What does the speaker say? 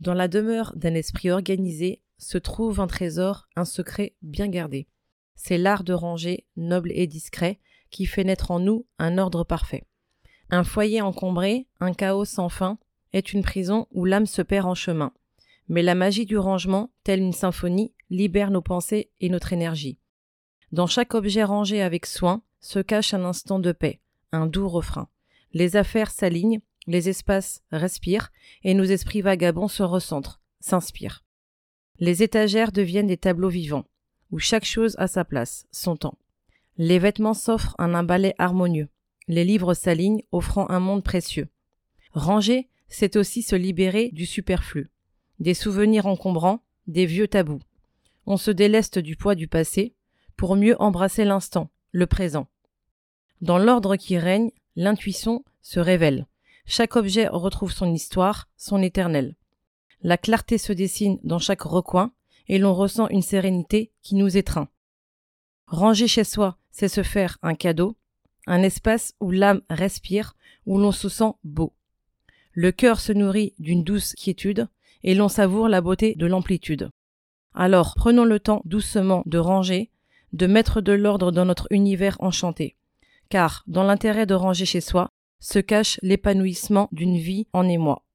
Dans la demeure d'un esprit organisé se trouve un trésor, un secret bien gardé. C'est l'art de ranger, noble et discret, qui fait naître en nous un ordre parfait. Un foyer encombré, un chaos sans fin, est une prison où l'âme se perd en chemin. Mais la magie du rangement, telle une symphonie, libère nos pensées et notre énergie. Dans chaque objet rangé avec soin se cache un instant de paix, un doux refrain. Les affaires s'alignent, les espaces respirent, et nos esprits vagabonds se recentrent, s'inspirent. Les étagères deviennent des tableaux vivants, où chaque chose a sa place, son temps. Les vêtements s'offrent un imbalai harmonieux. Les livres s'alignent, offrant un monde précieux. Ranger, c'est aussi se libérer du superflu, des souvenirs encombrants, des vieux tabous. On se déleste du poids du passé pour mieux embrasser l'instant, le présent. Dans l'ordre qui règne, l'intuition se révèle. Chaque objet retrouve son histoire, son éternel. La clarté se dessine dans chaque recoin, et l'on ressent une sérénité qui nous étreint. Ranger chez soi, c'est se faire un cadeau, un espace où l'âme respire, où l'on se sent beau. Le cœur se nourrit d'une douce quiétude, et l'on savoure la beauté de l'amplitude. Alors prenons le temps doucement de ranger, de mettre de l'ordre dans notre univers enchanté. Car, dans l'intérêt de ranger chez soi, se cache l'épanouissement d'une vie en émoi.